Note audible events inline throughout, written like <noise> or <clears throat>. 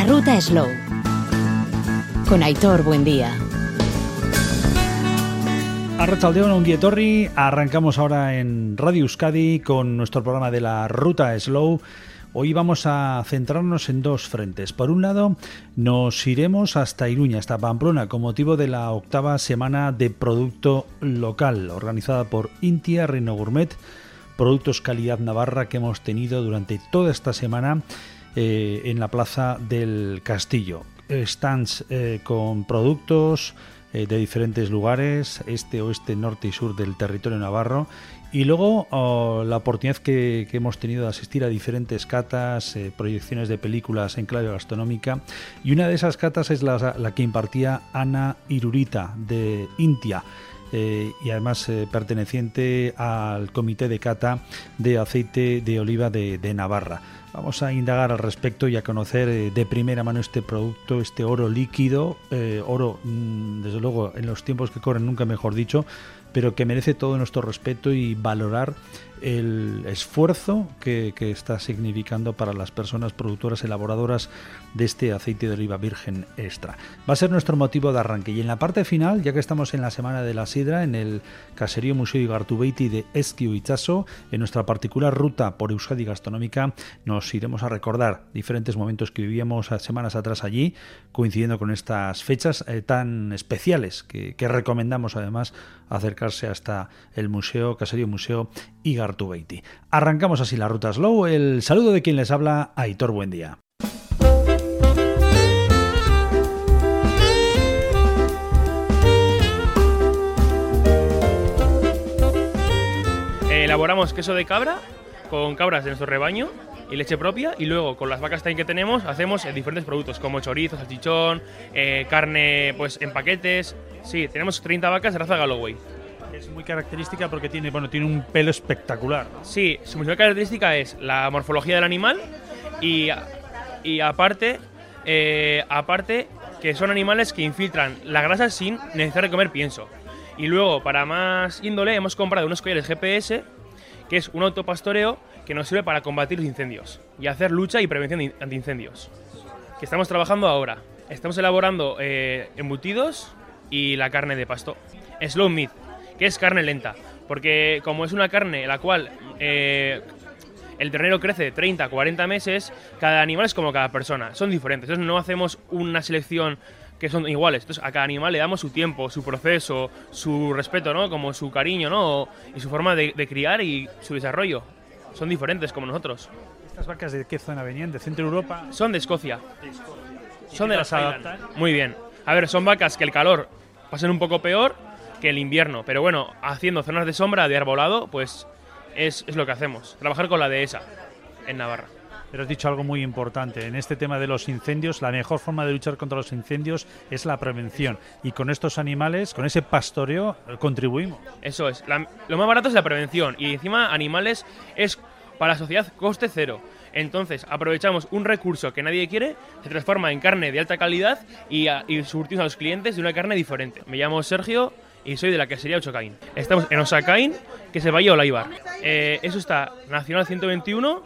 La ruta Slow. Con Aitor Buen Día. Arrachaldeón, un Torri. Arrancamos ahora en Radio Euskadi con nuestro programa de la Ruta Slow. Hoy vamos a centrarnos en dos frentes. Por un lado, nos iremos hasta Iruña, hasta Pamplona, con motivo de la octava semana de producto local, organizada por Intia Reino Gourmet, Productos Calidad Navarra, que hemos tenido durante toda esta semana eh, en la Plaza del Castillo. Stands eh, con productos eh, de diferentes lugares, este, oeste, norte y sur del territorio navarro. Y luego oh, la oportunidad que, hemos tenido de asistir a diferentes catas, proyecciones de películas en clave gastronómica. Y una de esas catas es la, la que impartía Ana Irurita de Intia. y además perteneciente al comité de cata de aceite de oliva de Navarra. Vamos a indagar al respecto y a conocer eh, de primera mano este producto, este oro líquido, eh, oro, mm, desde luego, en los tiempos que corren, nunca mejor dicho, pero que merece todo nuestro respeto y valorar el esfuerzo que, está significando para las personas productoras elaboradoras de este aceite de oliva virgen extra. Va a ser nuestro motivo de arranque y en la parte final, ya que estamos en la semana de la sidra, en el caserío Museo Igartubeiti de Esquio Itzaso, en nuestra particular ruta por Euskadi Gastronómica, nos iremos a recordar diferentes momentos que vivíamos semanas atrás allí, coincidiendo con estas fechas eh, tan especiales que, que recomendamos además acercarse hasta el museo, caserío Museo Igartubeiti Arrancamos así la ruta slow. El saludo de quien les habla, Aitor Buen Día. Elaboramos queso de cabra con cabras de nuestro rebaño y leche propia y luego con las vacas que tenemos hacemos eh, diferentes productos como chorizo, salchichón, eh, carne pues en paquetes. Sí, tenemos 30 vacas de raza Galloway es muy característica porque tiene, bueno, tiene un pelo espectacular. Sí, su principal característica es la morfología del animal y, y aparte, eh, aparte que son animales que infiltran la grasa sin necesidad comer pienso. Y luego, para más índole, hemos comprado unos collares GPS, que es un autopastoreo que nos sirve para combatir los incendios y hacer lucha y prevención de incendios. Que estamos trabajando ahora. Estamos elaborando eh, embutidos y la carne de pasto. Slow meat, que es carne lenta. Porque como es una carne la cual eh, el ternero crece 30, 40 meses, cada animal es como cada persona, son diferentes. Entonces no hacemos una selección que son iguales. Entonces a cada animal le damos su tiempo, su proceso, su respeto, ¿no? Como su cariño, ¿no? Y su forma de, criar y su desarrollo. Son diferentes como nosotros. ¿Estas vacas de qué zona venían? ¿De Centro Europa? Son de Escocia. Son de las Muy bien. A ver, son vacas que el calor pasen un poco peor que el invierno. Pero bueno, haciendo zonas de sombra, de arbolado, pues es, lo que hacemos. Trabajar con la dehesa en Navarra. Pero has dicho algo muy importante. En este tema de los incendios, la mejor forma de luchar contra los incendios es la prevención. Y con estos animales, con ese pastoreo, contribuimos. Eso es. lo más barato es la prevención. Y encima, animales es para la sociedad coste cero. Entonces, aprovechamos un recurso que nadie quiere, se transforma en carne de alta calidad y, y surtimos a los clientes de una carne diferente. Me llamo Sergio y soy de la casería Ochocaín. Estamos en Osacaín, que se vaya Olaibar. Eh, eso está Nacional 121,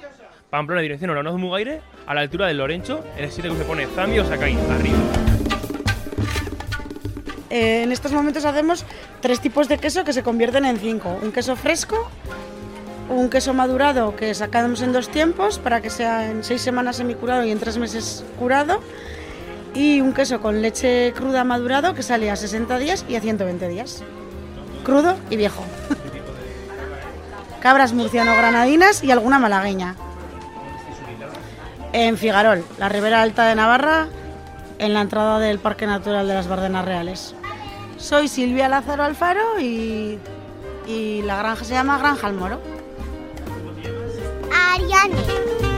Pamplona, dirección Oronoz Mugaire, a la altura del Lorencho, en el sitio que se pone Zambia Osacaín, arriba. Eh, en estos momentos hacemos tres tipos de queso que se convierten en cinco. Un queso fresco, un queso madurado que sacamos en dos tiempos para que sea en seis semanas semicurado y en tres meses curado y un queso con leche cruda madurado que sale a 60 días y a 120 días. Crudo y viejo. Cabras murciano-granadinas y alguna malagueña. En Figarol, la Ribera Alta de Navarra, en la entrada del Parque Natural de las Bardenas Reales. Soy Silvia Lázaro Alfaro y, y la granja se llama Granja Almoro. Ariane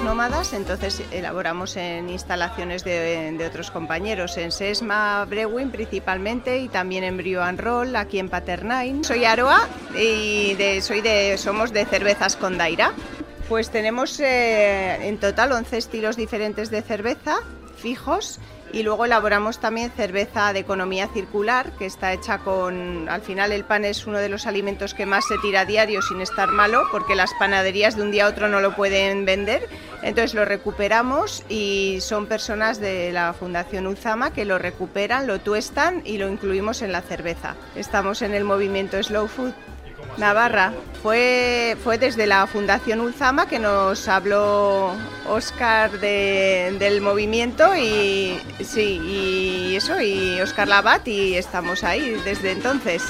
nómadas, entonces elaboramos en instalaciones de, otros compañeros, en Sesma Brewing principalmente y también en Brio and Roll, aquí en Paternain. Soy Aroa y soy de, somos de cervezas con Daira. Pues tenemos eh, en total 11 estilos diferentes de cerveza fijos Y luego elaboramos también cerveza de economía circular, que está hecha con, al final el pan es uno de los alimentos que más se tira a diario sin estar malo, porque las panaderías de un día a otro no lo pueden vender. Entonces lo recuperamos y son personas de la Fundación Uzama que lo recuperan, lo tuestan y lo incluimos en la cerveza. Estamos en el movimiento Slow Food. Navarra. Fue, fue desde la Fundación Ulzama que nos habló Oscar del movimiento y sí, y eso, y Oscar Labat y estamos ahí desde entonces.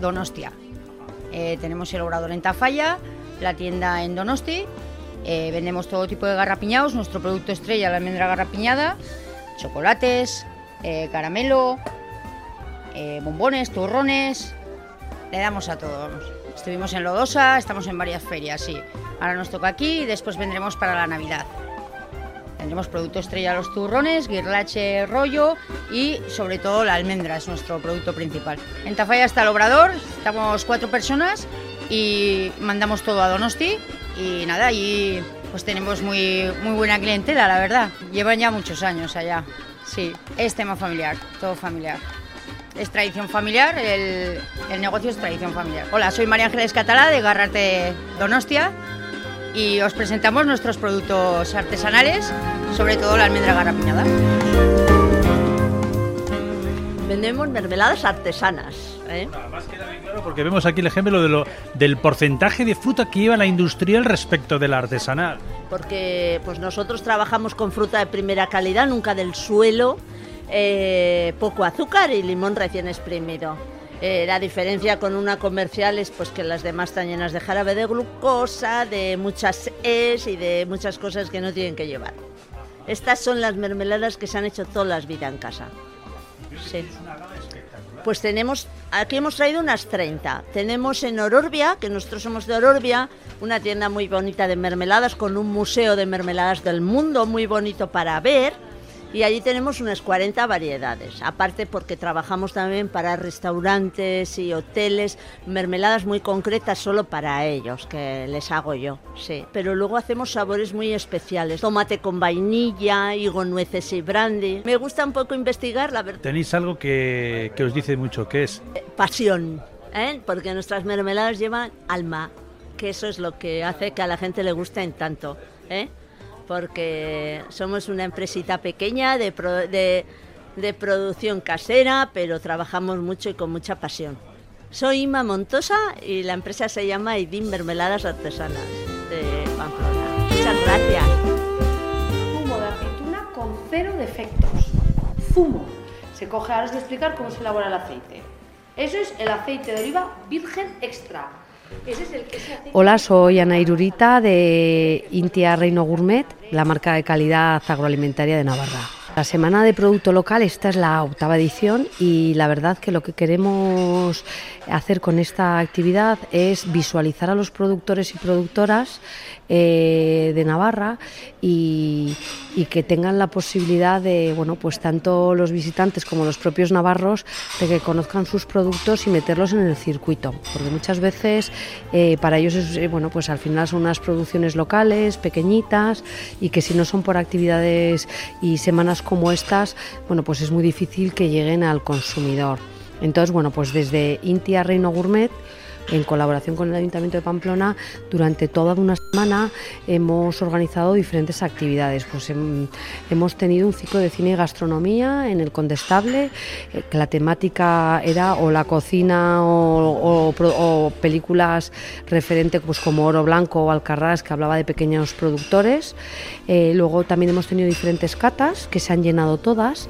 Donostia. Eh, tenemos el obrador en Tafalla, la tienda en Donosti. Eh, vendemos todo tipo de garrapiñados, nuestro producto estrella, la almendra garrapiñada, chocolates, eh, caramelo, bombones, turrones. Le damos a todo, Estuvimos en Lodosa, estamos en varias ferias, sí. Ahora nos toca aquí y después vendremos para la Navidad. Tendremos producto estrella los turrones, guirlache rollo y sobre todo la almendra es nuestro producto principal. En Tafalla está el obrador, estamos cuatro personas y mandamos todo a Donosti y nada, allí pues tenemos muy, muy buena clientela, la verdad. Llevan ya muchos años allá. Sí, es tema familiar, todo familiar. Es tradición familiar, el, el negocio es tradición familiar. Hola, soy María Ángeles Catalá de Garrarte Donostia y os presentamos nuestros productos artesanales, sobre todo la almendra garrapiñada. Vendemos mermeladas artesanas. ¿eh? más queda bien claro porque vemos aquí el ejemplo de lo, del porcentaje de fruta que lleva la industrial respecto de la artesanal. Porque pues nosotros trabajamos con fruta de primera calidad, nunca del suelo, eh, poco azúcar y limón recién exprimido. Eh, la diferencia con una comercial es pues que las demás están llenas de jarabe de glucosa, de muchas es y de muchas cosas que no tienen que llevar. Estas son las mermeladas que se han hecho todas las vidas en casa. Sí. Pues tenemos, aquí hemos traído unas 30. Tenemos en Ororbia, que nosotros somos de Ororbia, una tienda muy bonita de mermeladas con un museo de mermeladas del mundo muy bonito para ver y allí tenemos unas 40 variedades. Aparte porque trabajamos también para restaurantes y hoteles, mermeladas muy concretas solo para ellos, que les hago yo, sí. Pero luego hacemos sabores muy especiales, tomate con vainilla, higo, nueces y brandy. Me gusta un poco investigar la verdad. Tenéis algo que, que os dice mucho, ¿qué es? Eh, pasión, ¿eh? porque nuestras mermeladas llevan alma, que eso es lo que hace que a la gente le gusten tanto. ¿eh? Porque somos una empresita pequeña de, producción casera, pero trabajamos mucho y con mucha pasión. Soy Ima Montosa y la empresa se llama Idin Mermeladas Artesanas de Pamplona. Muchas gracias. Zumo de aceituna con cero defectos. Zumo. Se coge, ahora os voy a explicar cómo se elabora el aceite. Eso es el aceite de oliva virgen extra. Hola, soy Ana Irurita de Intia Reino Gourmet, la marca de calidad agroalimentaria de Navarra. La semana de producto local, esta es la octava edición y la verdad que lo que queremos hacer con esta actividad es visualizar a los productores y productoras eh, de Navarra y, que tengan la posibilidad de, bueno, pues tanto los visitantes como los propios navarros, de que conozcan sus productos y meterlos en el circuito, porque muchas veces eh, para ellos es, eh, bueno, pues al final son unas producciones locales, pequeñitas y que si no son por actividades y semanas como estas, bueno, pues es muy difícil que lleguen al consumidor. Entonces, bueno, pues desde Intia Reino Gourmet en colaboración con el Ayuntamiento de Pamplona, durante toda una semana hemos organizado diferentes actividades. Pues hemos tenido un ciclo de cine y gastronomía en el Condestable, eh, que la temática era o la cocina o, películas referentes pues como Oro Blanco o Alcarrás, que hablaba de pequeños productores. Eh, luego también hemos tenido diferentes catas que se han llenado todas.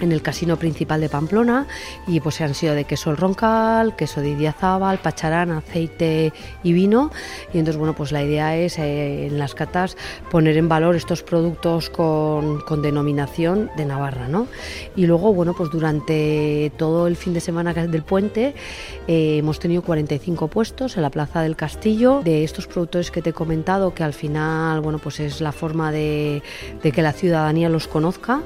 En el casino principal de Pamplona y pues han sido de queso el roncal, queso de idiazábal, pacharán, aceite y vino y entonces bueno pues la idea es eh, en las catas poner en valor estos productos con, con denominación de Navarra ¿no? y luego bueno pues durante todo el fin de semana del puente eh, hemos tenido 45 puestos en la plaza del castillo de estos productores que te he comentado que al final bueno pues es la forma de, de que la ciudadanía los conozca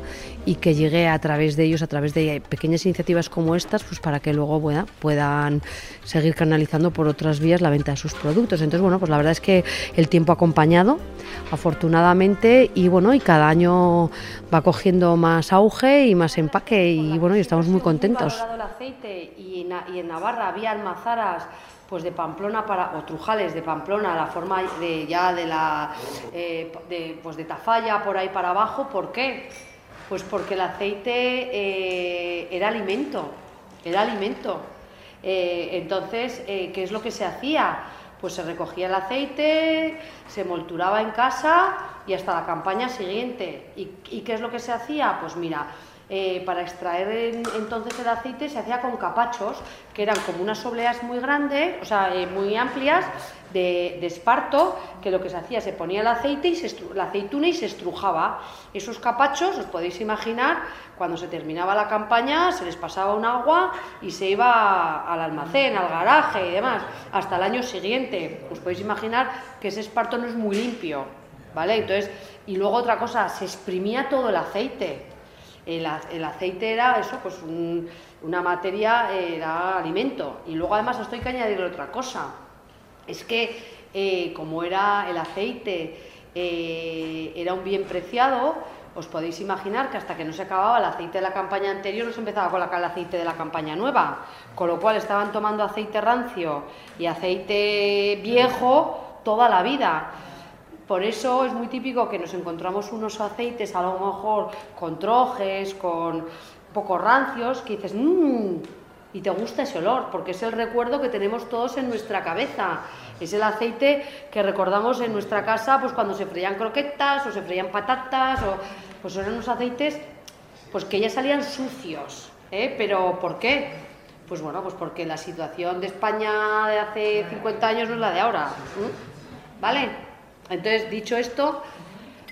y que llegue a través de ellos, a través de pequeñas iniciativas como estas, pues para que luego puedan seguir canalizando por otras vías la venta de sus productos. Entonces, bueno, pues la verdad es que el tiempo ha acompañado, afortunadamente, y bueno, y cada año va cogiendo más auge y más empaque, y bueno, y estamos muy contentos. el aceite y en Navarra había almazaras pues de Pamplona para o Trujales de Pamplona la forma de ya de la eh, de, pues de Tafalla por ahí para abajo ¿por qué? Pues porque el aceite eh, era alimento, era alimento. Eh, entonces, eh, ¿qué es lo que se hacía? Pues se recogía el aceite, se molturaba en casa y hasta la campaña siguiente. ¿Y, y qué es lo que se hacía? Pues mira, eh, para extraer entonces el aceite se hacía con capachos, que eran como unas obleas muy grandes, o sea, eh, muy amplias, de, esparto, que lo que se hacía, se ponía el aceite y se la aceituna y se estrujaba. Esos capachos, os podéis imaginar, cuando se terminaba la campaña, se les pasaba un agua y se iba al almacén, al garaje y demás, hasta el año siguiente. Os podéis imaginar que ese esparto no es muy limpio, ¿vale? Entonces, y luego otra cosa, se exprimía todo el aceite el, aceite era eso, pues una materia, era alimento. Y luego además esto que añadirle otra cosa. Es que eh, como era el aceite, eh, era un bien preciado, os podéis imaginar que hasta que no se acababa el aceite de la campaña anterior no se empezaba con el aceite de la campaña nueva, con lo cual estaban tomando aceite rancio y aceite viejo toda la vida. Por eso es muy típico que nos encontramos unos aceites a lo mejor con trojes, con pocos rancios, que dices, mmm, y te gusta ese olor, porque es el recuerdo que tenemos todos en nuestra cabeza. Es el aceite que recordamos en nuestra casa pues cuando se freían croquetas o se freían patatas, o pues eran unos aceites pues que ya salían sucios. ¿eh? Pero ¿por qué? Pues bueno, pues porque la situación de España de hace 50 años no es la de ahora. ¿Vale? Entonces, dicho esto,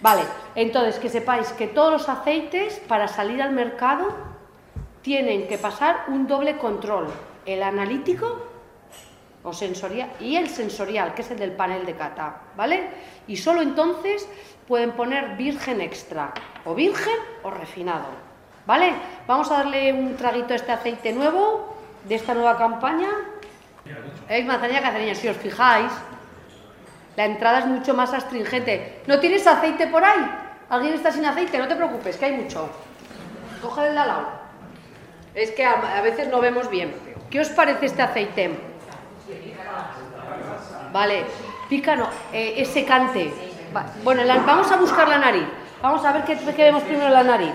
vale, entonces que sepáis que todos los aceites para salir al mercado tienen que pasar un doble control, el analítico o sensorial y el sensorial, que es el del panel de cata, ¿vale? Y solo entonces pueden poner virgen extra, o virgen o refinado, ¿vale? Vamos a darle un traguito a este aceite nuevo, de esta nueva campaña. Es manzanilla cacereña, si os fijáis, la entrada es mucho más astringente. ¿No tienes aceite por ahí? ¿Alguien está sin aceite? No te preocupes, que hay mucho. Coge el de al lado. Es que a, veces no vemos bien. ¿Qué os parece este aceite? Vale, pícano, eh, es secante. Bueno, vamos a buscar la nariz. Vamos a ver qué, qué vemos primero en la nariz.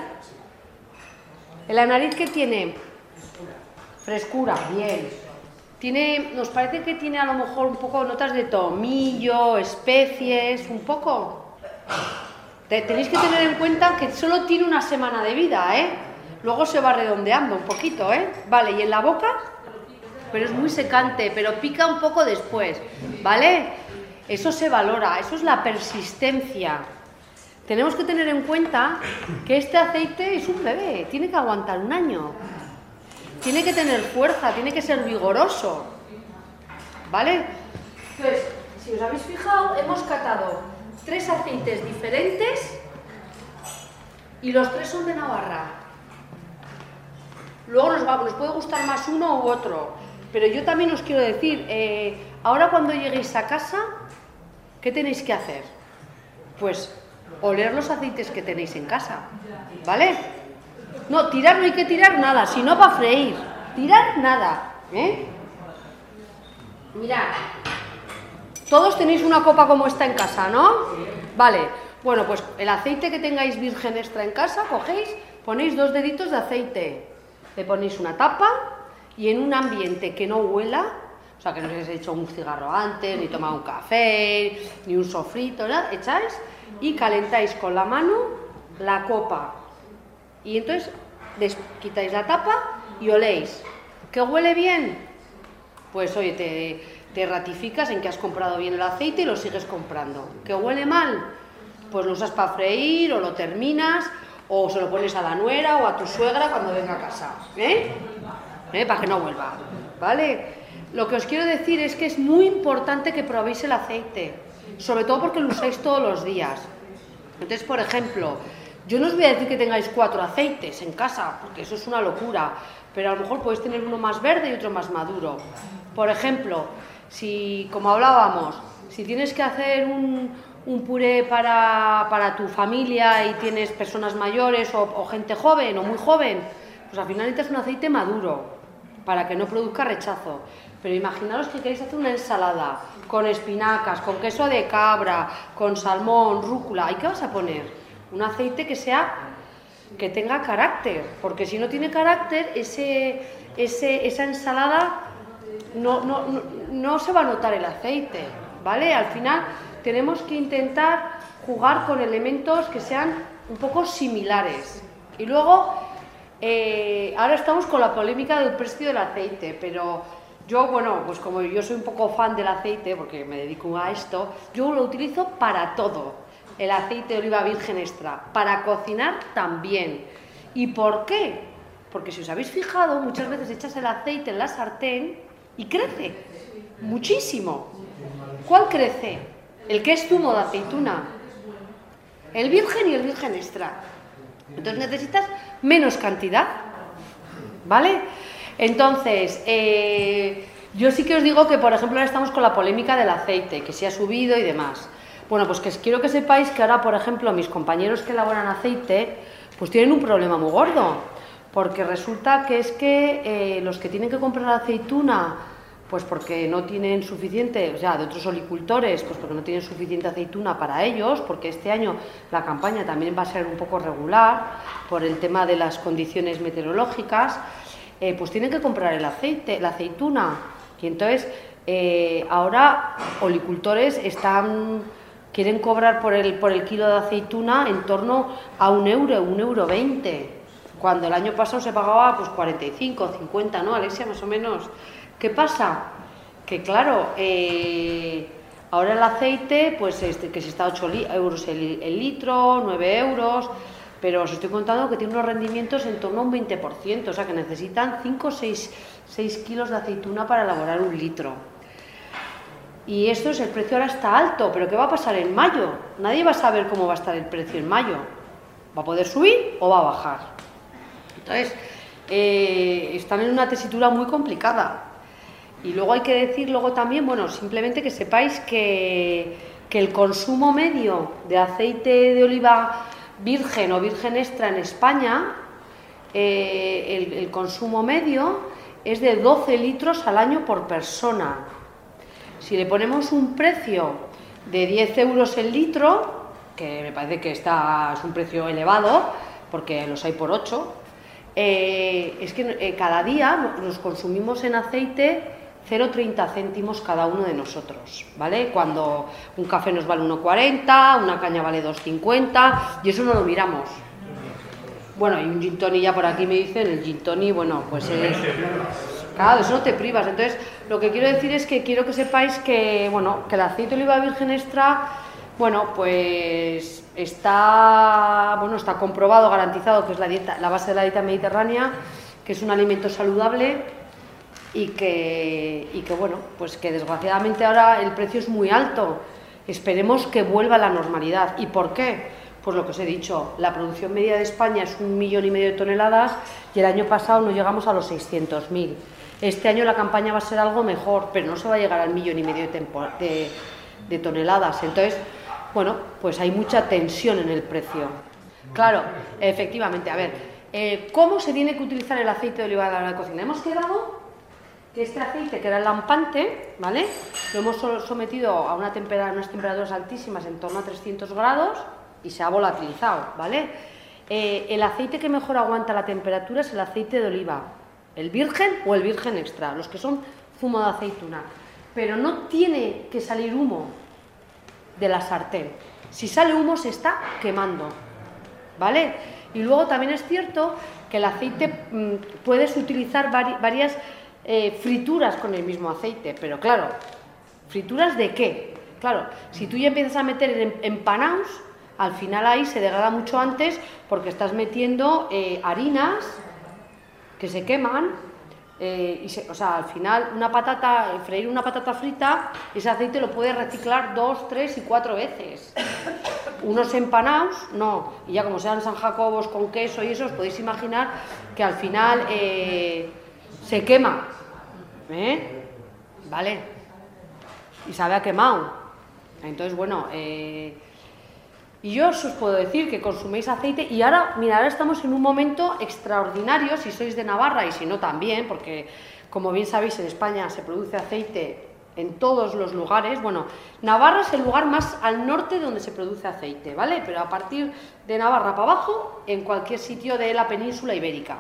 En la nariz que tiene frescura, bien. Tiene, nos parece que tiene a lo mejor un poco notas de tomillo, especies, un poco. tenéis que tener en cuenta que solo tiene una semana de vida, ¿eh? Luego se va redondeando un poquito, ¿eh? Vale, y en la boca, pero es muy secante, pero pica un poco después, ¿vale? Eso se valora, eso es la persistencia. Tenemos que tener en cuenta que este aceite es un bebé, tiene que aguantar un año tiene que tener fuerza, tiene que ser vigoroso. ¿Vale? Entonces, si os habéis fijado, hemos catado tres aceites diferentes y los tres son de Navarra. Luego nos, va, nos puede gustar más uno u otro, pero yo también os quiero decir, eh, ahora cuando lleguéis a casa, ¿qué tenéis que hacer? Pues oler los aceites que tenéis en casa, ¿vale? No, tirar no hay que tirar nada, sino para freír. Tirar nada. ¿eh? Mirad. Todos tenéis una copa como esta en casa, ¿no? Vale. Bueno, pues el aceite que tengáis virgen extra en casa, cogéis, ponéis dos deditos de aceite. Le ponéis una tapa y en un ambiente que no huela, o sea, que no os hecho un cigarro antes, ni tomado un café, ni un sofrito, nada, echáis y calentáis con la mano la copa y entonces des- quitáis la tapa y oléis. ¿Que huele bien? Pues oye, te, te ratificas en que has comprado bien el aceite y lo sigues comprando. ¿Que huele mal? Pues lo usas para freír o lo terminas o se lo pones a la nuera o a tu suegra cuando venga a casa. ¿Eh? ¿Eh? Para que no vuelva. ¿Vale? Lo que os quiero decir es que es muy importante que probéis el aceite, sobre todo porque lo usáis todos los días. Entonces, por ejemplo, yo no os voy a decir que tengáis cuatro aceites en casa, porque eso es una locura, pero a lo mejor podéis tener uno más verde y otro más maduro. Por ejemplo, si, como hablábamos, si tienes que hacer un, puré para, para tu familia y tienes personas mayores o, o gente joven o muy joven, pues al final necesitas un aceite maduro para que no produzca rechazo. Pero imaginaros que queréis hacer una ensalada con espinacas, con queso de cabra, con salmón, rúcula. ¿Y qué vas a poner? Un aceite que sea que tenga carácter, porque si no tiene carácter, ese, ese- esa ensalada no, no, no, se va a notar el aceite, ¿vale? Al final tenemos que intentar jugar con elementos que sean un poco similares. Y luego, eh, ahora estamos con la polémica del precio del aceite, pero yo, bueno, pues como yo soy un poco fan del aceite, porque me dedico a esto, yo lo utilizo para todo, el aceite de oliva virgen extra, para cocinar también. ¿Y por qué? Porque si os habéis fijado, muchas veces echas el aceite en la sartén y crece muchísimo. ¿Cuál crece? El que es zumo de aceituna. El virgen y el virgen extra. Entonces necesitas menos cantidad. ¿Vale? Entonces, eh, yo sí que os digo que, por ejemplo, ahora estamos con la polémica del aceite, que se ha subido y demás. Bueno, pues que quiero que sepáis que ahora, por ejemplo, mis compañeros que elaboran aceite, pues tienen un problema muy gordo, porque resulta que es que eh, los que tienen que comprar aceituna, pues porque no tienen suficiente, o sea, de otros olicultores, pues porque no tienen suficiente aceituna para ellos, porque este año la campaña también va a ser un poco regular por el tema de las condiciones meteorológicas, eh, pues tienen que comprar el aceite, la aceituna. Y entonces, eh, ahora olicultores están quieren cobrar por el, por el kilo de aceituna en torno a un euro, un euro veinte, cuando el año pasado se pagaba pues 45, 50, ¿no, Alexia? Más o menos. ¿Qué pasa? Que claro, eh, ahora el aceite, pues este, que se está a 8 li- euros el, el litro, 9 euros, pero os estoy contando que tiene unos rendimientos en torno a un 20%, o sea que necesitan 5 o 6, 6 kilos de aceituna para elaborar un litro. Y esto es, el precio ahora está alto, pero ¿qué va a pasar en mayo? Nadie va a saber cómo va a estar el precio en mayo. ¿Va a poder subir o va a bajar? Entonces, eh, están en una tesitura muy complicada. Y luego hay que decir luego también, bueno, simplemente que sepáis que, que el consumo medio de aceite de oliva virgen o virgen extra en España, eh, el, consumo medio es de 12 litros al año por persona. Si le ponemos un precio de 10 euros el litro, que me parece que está, es un precio elevado, porque los hay por 8, eh, es que eh, cada día nos consumimos en aceite 0,30 céntimos cada uno de nosotros, ¿vale? Cuando un café nos vale 1,40, una caña vale 2,50 y eso no lo miramos. Bueno, y un gin tonic ya por aquí me dicen, el gin tonic, bueno, pues es... Claro, de eso no te privas. Entonces, lo que quiero decir es que quiero que sepáis que, bueno, que el aceite de oliva virgen extra, bueno, pues está, bueno, está comprobado, garantizado que es la dieta, la base de la dieta mediterránea, que es un alimento saludable y que, y que bueno, pues que desgraciadamente ahora el precio es muy alto. Esperemos que vuelva a la normalidad. ¿Y por qué? Pues lo que os he dicho, la producción media de España es un millón y medio de toneladas y el año pasado no llegamos a los 600.000. Este año la campaña va a ser algo mejor, pero no se va a llegar al millón y medio de, toneladas. Entonces, bueno, pues hay mucha tensión en el precio. Claro, efectivamente. A ver, eh, ¿cómo se tiene que utilizar el aceite de oliva a la cocina? Hemos quedado que este aceite, que era el lampante, ¿vale? Lo hemos so- sometido a unas temperaturas altísimas, en torno a 300 grados, y se ha volatilizado, ¿vale? Eh, el aceite que mejor aguanta la temperatura es el aceite de oliva, el virgen o el virgen extra, los que son zumo de aceituna. Pero no tiene que salir humo de la sartén. Si sale humo se está quemando, ¿vale? Y luego también es cierto que el aceite mm, puedes utilizar vari- varias eh, frituras con el mismo aceite, pero claro, ¿frituras de qué? Claro, si tú ya empiezas a meter empanados, al final ahí se degrada mucho antes porque estás metiendo eh, harinas que se queman. eh, y se- o sea, al final una patata, freír una patata frita, ese aceite lo puedes reciclar dos, tres y cuatro veces. Unos empanados, no. Y ya como sean San Jacobos con queso y eso, os podéis imaginar que al final eh, se quema. ¿Eh? ¿Vale? Y sabe a quemado. Entonces, bueno, eh, y yo os puedo decir que consuméis aceite y ahora, mira, ahora estamos en un momento extraordinario, si sois de Navarra y si no también, porque como bien sabéis en España se produce aceite en todos los lugares. Bueno, Navarra es el lugar más al norte donde se produce aceite, ¿vale? Pero a partir de Navarra para abajo, en cualquier sitio de la península ibérica.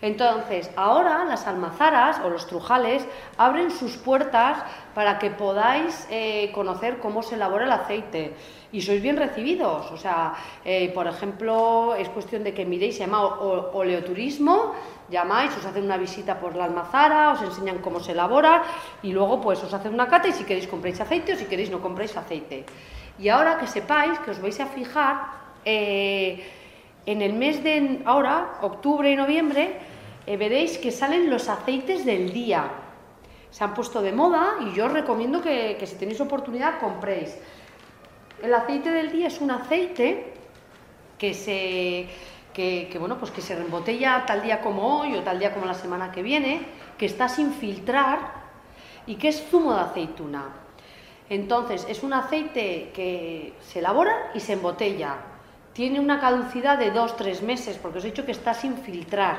Entonces, ahora las almazaras o los trujales abren sus puertas para que podáis eh, conocer cómo se elabora el aceite y sois bien recibidos. O sea, eh, por ejemplo, es cuestión de que miréis, se llama oleoturismo, llamáis, os hacen una visita por la almazara, os enseñan cómo se elabora y luego pues os hacen una cata y si queréis compráis aceite o si queréis no compráis aceite. Y ahora que sepáis que os vais a fijar eh, en el mes de ahora, octubre y noviembre, eh, veréis que salen los aceites del día. Se han puesto de moda y yo os recomiendo que si tenéis oportunidad compréis. El aceite del día es un aceite que se que, bueno pues que se reembotella tal día como hoy o tal día como la semana que viene, que está sin filtrar y que es zumo de aceituna. Entonces, es un aceite que se elabora y se embotella. Tiene una caducidad de dos, tres meses, porque os he dicho que está sin filtrar.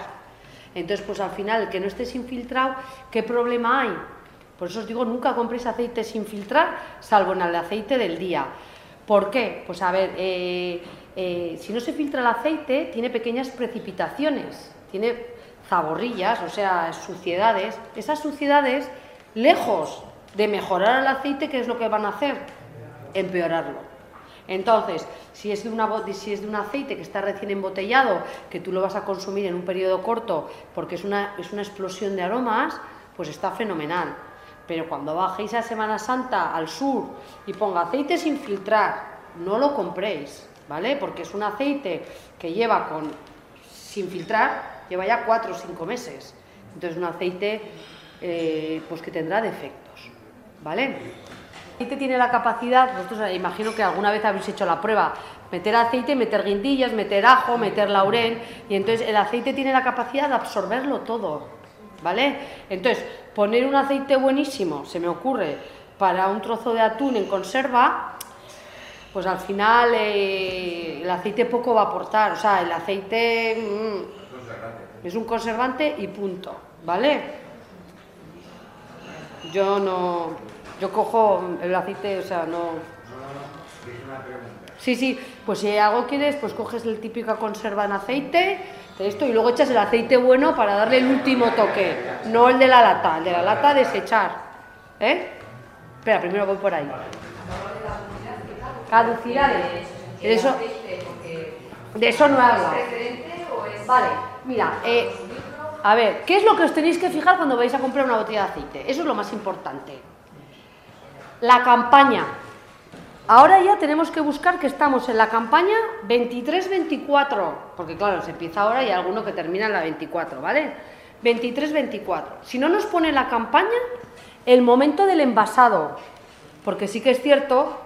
Entonces, pues al final, el que no esté sin filtrado, ¿qué problema hay? Por eso os digo, nunca compréis aceite sin filtrar, salvo en el aceite del día. ¿Por qué? Pues a ver, eh, eh, si no se filtra el aceite, tiene pequeñas precipitaciones, tiene zaborrillas, o sea, suciedades. Esas suciedades, lejos de mejorar el aceite, ¿qué es lo que van a hacer? Empeorarlo. Entonces, si es, de una, si es de un aceite que está recién embotellado, que tú lo vas a consumir en un periodo corto porque es una, es una explosión de aromas, pues está fenomenal. Pero cuando bajéis a Semana Santa al sur y ponga aceite sin filtrar, no lo compréis, ¿vale? Porque es un aceite que lleva con sin filtrar, lleva ya cuatro o cinco meses. Entonces, un aceite eh, pues que tendrá defectos, ¿vale? El aceite tiene la capacidad, vosotros eh, imagino que alguna vez habéis hecho la prueba, meter aceite, meter guindillas, meter ajo, meter laurel, y entonces el aceite tiene la capacidad de absorberlo todo, ¿vale? Entonces, poner un aceite buenísimo, se me ocurre, para un trozo de atún en conserva, pues al final eh, el aceite poco va a aportar, o sea, el aceite mm, es un conservante y punto, ¿vale? Yo no, yo cojo el aceite, o sea, no. Sí, sí, pues si algo quieres, pues coges el típico conserva en aceite, esto, y luego echas el aceite bueno para darle el último toque, no el de la lata, el de la lata desechar, ¿eh? Espera, primero voy por ahí. Caducidades. De eso, de eso no habla. Vale, mira, eh, a ver, ¿qué es lo que os tenéis que fijar cuando vais a comprar una botella de aceite? Eso es lo más importante. La campaña. Ahora ya tenemos que buscar que estamos en la campaña 23-24, porque claro, se empieza ahora y hay alguno que termina en la 24, ¿vale? 23-24. Si no nos pone la campaña, el momento del envasado, porque sí que es cierto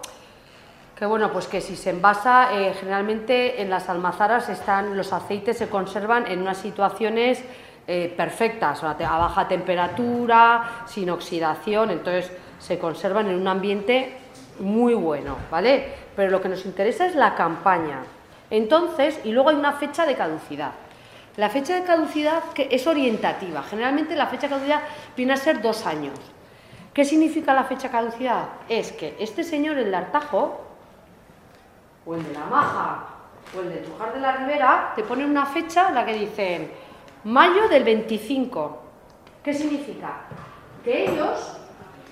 que bueno, pues que si se envasa, eh, generalmente en las almazaras están, los aceites se conservan en unas situaciones eh, perfectas, a baja temperatura, sin oxidación, entonces se conservan en un ambiente muy bueno, ¿vale? Pero lo que nos interesa es la campaña. Entonces, y luego hay una fecha de caducidad. La fecha de caducidad que es orientativa. Generalmente la fecha de caducidad viene a ser dos años. ¿Qué significa la fecha de caducidad? Es que este señor, el de Artajo, o el de la Maja, o el de Trujar de la Ribera, te ponen una fecha en la que dicen mayo del 25. ¿Qué significa? Que ellos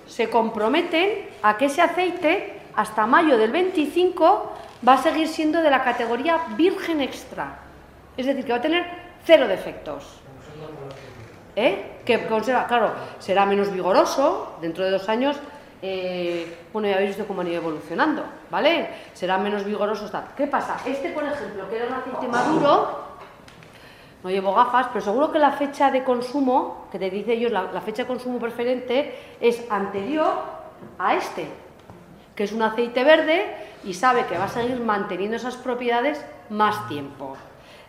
se comprometen a que ese aceite, hasta mayo del 25, va a seguir siendo de la categoría virgen extra. Es decir, que va a tener cero defectos. ¿Eh? Que conserva, claro, será menos vigoroso dentro de dos años. eh, bueno, ya habéis visto cómo han ido evolucionando, ¿vale? Será menos vigoroso. Tal. ¿Qué pasa? Este, por ejemplo, que era un aceite maduro, no llevo gafas, pero seguro que la fecha de consumo, que te dice ellos, la, la fecha de consumo preferente es anterior a este, que es un aceite verde y sabe que va a seguir manteniendo esas propiedades más tiempo.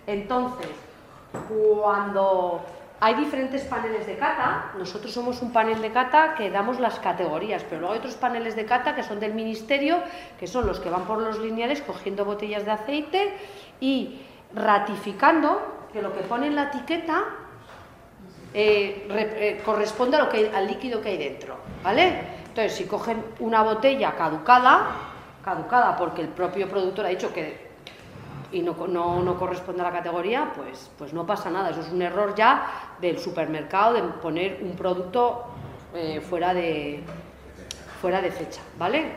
Entonces, cuando hay diferentes paneles de cata, nosotros somos un panel de cata que damos las categorías, pero luego hay otros paneles de cata que son del ministerio, que son los que van por los lineales cogiendo botellas de aceite y ratificando que lo que pone en la etiqueta eh, eh, corresponde a lo que, al líquido que hay dentro, ¿vale? Entonces, si cogen una botella caducada, caducada porque el propio productor ha dicho que y no, no, no corresponde a la categoría, pues, pues no pasa nada. Eso es un error ya del supermercado de poner un producto eh, fuera, de, fuera de fecha, ¿vale?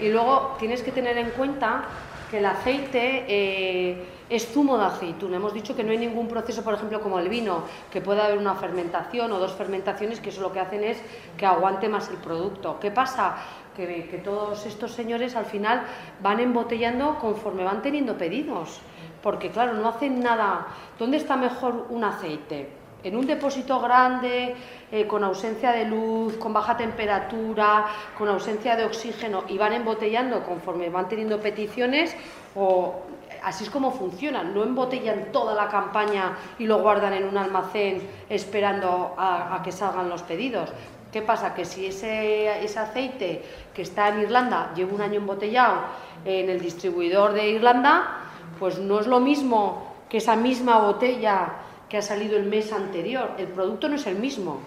Y luego tienes que tener en cuenta que el aceite eh, es zumo de aceituna. Hemos dicho que no hay ningún proceso, por ejemplo, como el vino, que pueda haber una fermentación o dos fermentaciones, que eso lo que hacen es que aguante más el producto. ¿Qué pasa? Que, todos estos señores al final van embotellando conforme van teniendo pedidos. Porque, claro, no hacen nada. ¿Dónde está mejor un aceite? en un depósito grande, eh, con ausencia de luz, con baja temperatura, con ausencia de oxígeno, y van embotellando conforme van teniendo peticiones, o así es como funcionan, no embotellan toda la campaña y lo guardan en un almacén esperando a, que salgan los pedidos. ¿Qué pasa? Que si ese, ese aceite que está en Irlanda lleva un año embotellado en el distribuidor de Irlanda, pues no es lo mismo que esa misma botella que ha salido el mes anterior. El producto no es el mismo.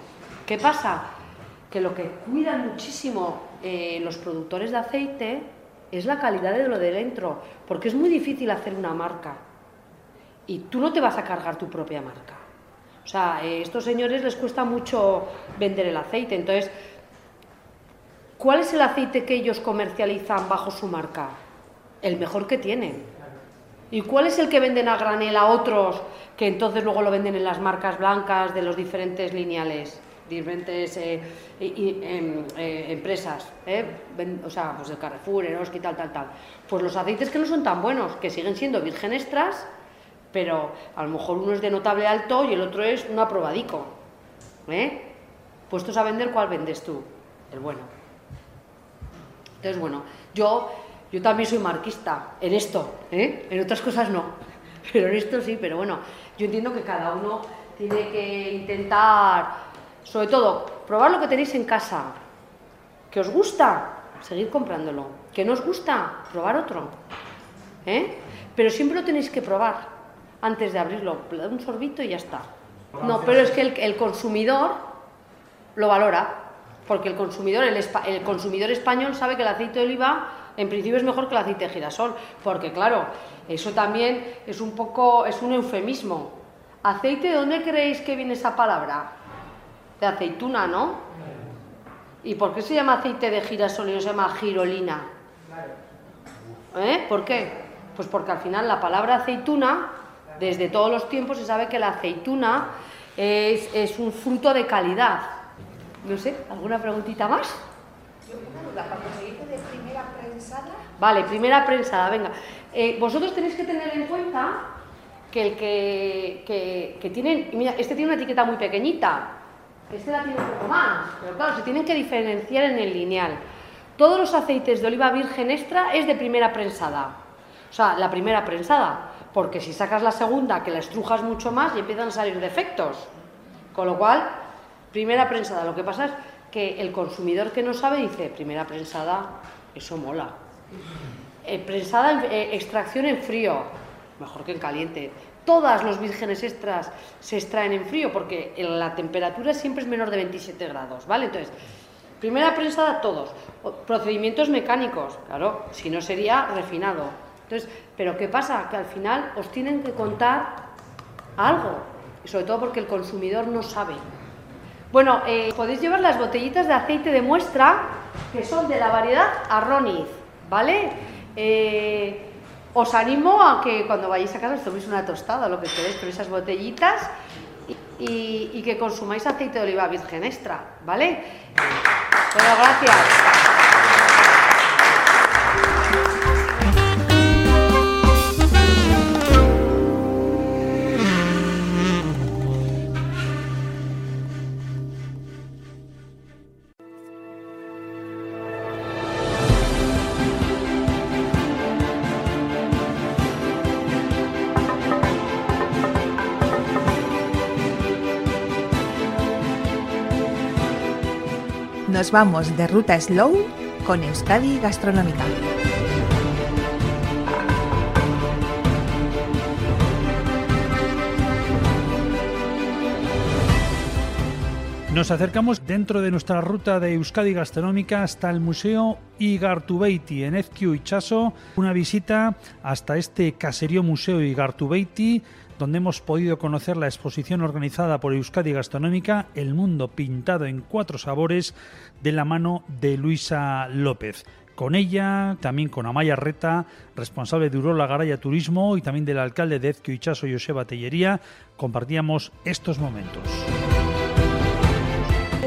¿Qué pasa? Que lo que cuidan muchísimo eh, los productores de aceite es la calidad de lo de dentro, porque es muy difícil hacer una marca. Y tú no te vas a cargar tu propia marca. O sea, a estos señores les cuesta mucho vender el aceite. Entonces, ¿cuál es el aceite que ellos comercializan bajo su marca? El mejor que tienen. ¿Y cuál es el que venden a granel a otros que entonces luego lo venden en las marcas blancas de los diferentes lineales, diferentes eh, em, eh, empresas? eh? O sea, pues el Carrefour, Eroski, tal, tal, tal. Pues los aceites que no son tan buenos, que siguen siendo virgen extras, pero a lo mejor uno es de notable alto y el otro es un aprobadico. Puestos a vender, ¿cuál vendes tú? El bueno. Entonces, bueno, yo, yo también soy marquista en esto, en otras cosas no, <laughs> pero en esto sí, pero bueno, yo entiendo que cada uno tiene que intentar, sobre todo, probar lo que tenéis en casa, que os gusta, seguir comprándolo, que no os gusta, probar otro, ¿eh? pero siempre lo tenéis que probar antes de abrirlo, le da un sorbito y ya está. No, pero es que el, el consumidor lo valora, porque el consumidor, el, el consumidor español sabe que el aceite de oliva en principio es mejor que el aceite de girasol, porque claro, eso también es un poco, es un eufemismo. ¿Aceite de dónde creéis que viene esa palabra? De aceituna, ¿no? ¿Y por qué se llama aceite de girasol y no se llama girolina? ¿Eh? ¿Por qué? Pues porque al final la palabra aceituna, desde todos los tiempos se sabe que la aceituna es, un fruto de calidad. No sé, ¿alguna preguntita más? Vale, primera prensada, venga. Eh, vosotros tenéis que tener en cuenta que el que, que, que tienen, mira, este tiene una etiqueta muy pequeñita, este la tiene un poco más, pero claro, se tienen que diferenciar en el lineal. Todos los aceites de oliva virgen extra es de primera prensada, o sea, la primera prensada, porque si sacas la segunda, que la estrujas mucho más y empiezan a salir defectos. Con lo cual, primera prensada. Lo que pasa es que el consumidor que no sabe dice, primera prensada, eso mola. Eh, prensada, en- eh, extracción en frío, mejor que en caliente. Todas los vírgenes extras se extraen en frío porque la temperatura siempre es menor de 27 grados, ¿vale? Entonces, primera prensada todos. Procedimientos mecánicos, claro, si no sería refinado. Entonces, pero ¿qué pasa? Que al final os tienen que contar algo, y sobre todo porque el consumidor no sabe. Bueno, eh, podéis llevar las botellitas de aceite de muestra que son de la variedad Arroniz, ¿vale? Eh, Os animo a que cuando vayáis a casa os toméis una tostada lo que queréis con esas botellitas y, y que consumáis aceite de oliva virgen extra, ¿vale? Bueno, gracias. Nos vamos de ruta slow con Euskadi Gastronómica. Nos acercamos dentro de nuestra ruta de Euskadi Gastronómica hasta el Museo Igartubeiti en Ezkiu Itxaso, una visita hasta este caserío Museo Igartubeiti donde hemos podido conocer la exposición organizada por Euskadi Gastronómica El mundo pintado en cuatro sabores de la mano de Luisa López. Con ella, también con Amaya Reta, responsable de Urola Garaya Turismo y también del alcalde de Ezquio Ichaso, Joseba Tellería, compartíamos estos momentos.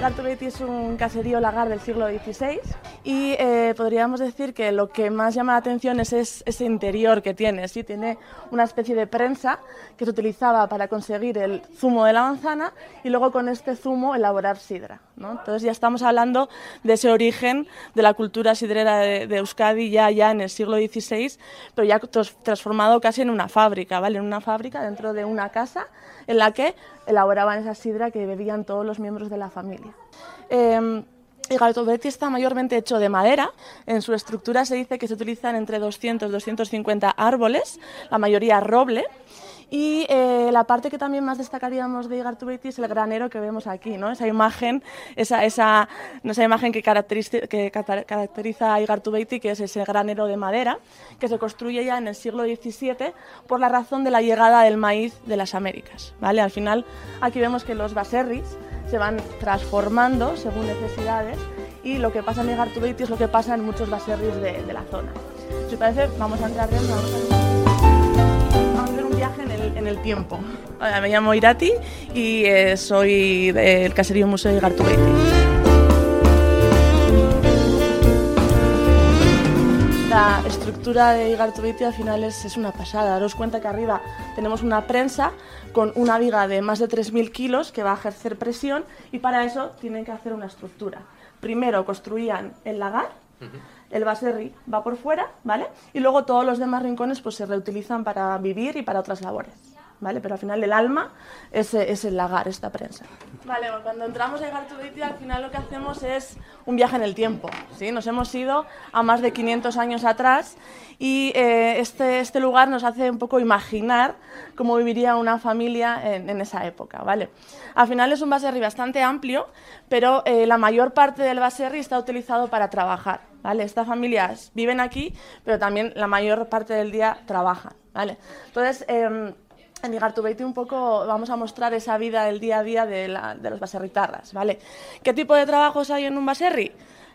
Gartubeiti es un caserío lagar del siglo XVI y eh, podríamos decir que lo que más llama la atención es, es ese interior que tiene. ¿sí? Tiene una especie de prensa que se utilizaba para conseguir el zumo de la manzana y luego con este zumo elaborar sidra. Entonces ya estamos hablando de ese origen de la cultura sidrera de, Euskadi ya, ya en el siglo XVI, pero ya transformado casi en una fábrica, ¿vale? en una fábrica dentro de una casa en la que elaboraban esa sidra que bebían todos los miembros de la familia. Eh, el Gartobetti está mayormente hecho de madera. En su estructura se dice que se utilizan entre 200 y 250 árboles, la mayoría roble. Y eh, la parte que también más destacaríamos de Igartubeiti es el granero que vemos aquí, ¿no? esa imagen, esa, esa, esa imagen que, caracteriza, que caracteriza a que es ese granero de madera, que se construye ya en el siglo XVII por la razón de la llegada del maíz de las Américas. ¿vale? Al final aquí vemos que los baserris se van transformando según necesidades y lo que pasa en Igartubeiti es lo que pasa en muchos baserris de, de la zona. Si parece, vamos a entrar dentro. Viaje en el, en el tiempo. Hola, me llamo Irati y eh, soy del Caserío Museo de Gartubeiti. La estructura de Igartubeiti al final es, es, una pasada. Daros cuenta que arriba tenemos una prensa con una viga de más de 3.000 kilos que va a ejercer presión y para eso tienen que hacer una estructura. Primero construían el lagar, uh -huh el baserri va por fuera, ¿vale? Y luego todos los demás rincones pues se reutilizan para vivir y para otras labores, ¿vale? Pero al final el alma es, es el lagar, esta prensa. Vale, cuando entramos a Gartubeiti al final lo que hacemos es un viaje en el tiempo, ¿sí? Nos hemos ido a más de 500 años atrás y eh, este, este lugar nos hace un poco imaginar cómo viviría una familia en, en esa época, ¿vale? Al final es un baserri bastante amplio, pero eh, la mayor parte del baserri está utilizado para trabajar, Estas familias viven aquí, pero también la mayor parte del día trabajan. Entonces, eh, en Igartubeiti un poco vamos a mostrar esa vida del día a día de, la, de los baserritarras, ¿vale? ¿Qué tipo de trabajos hay en un baserri?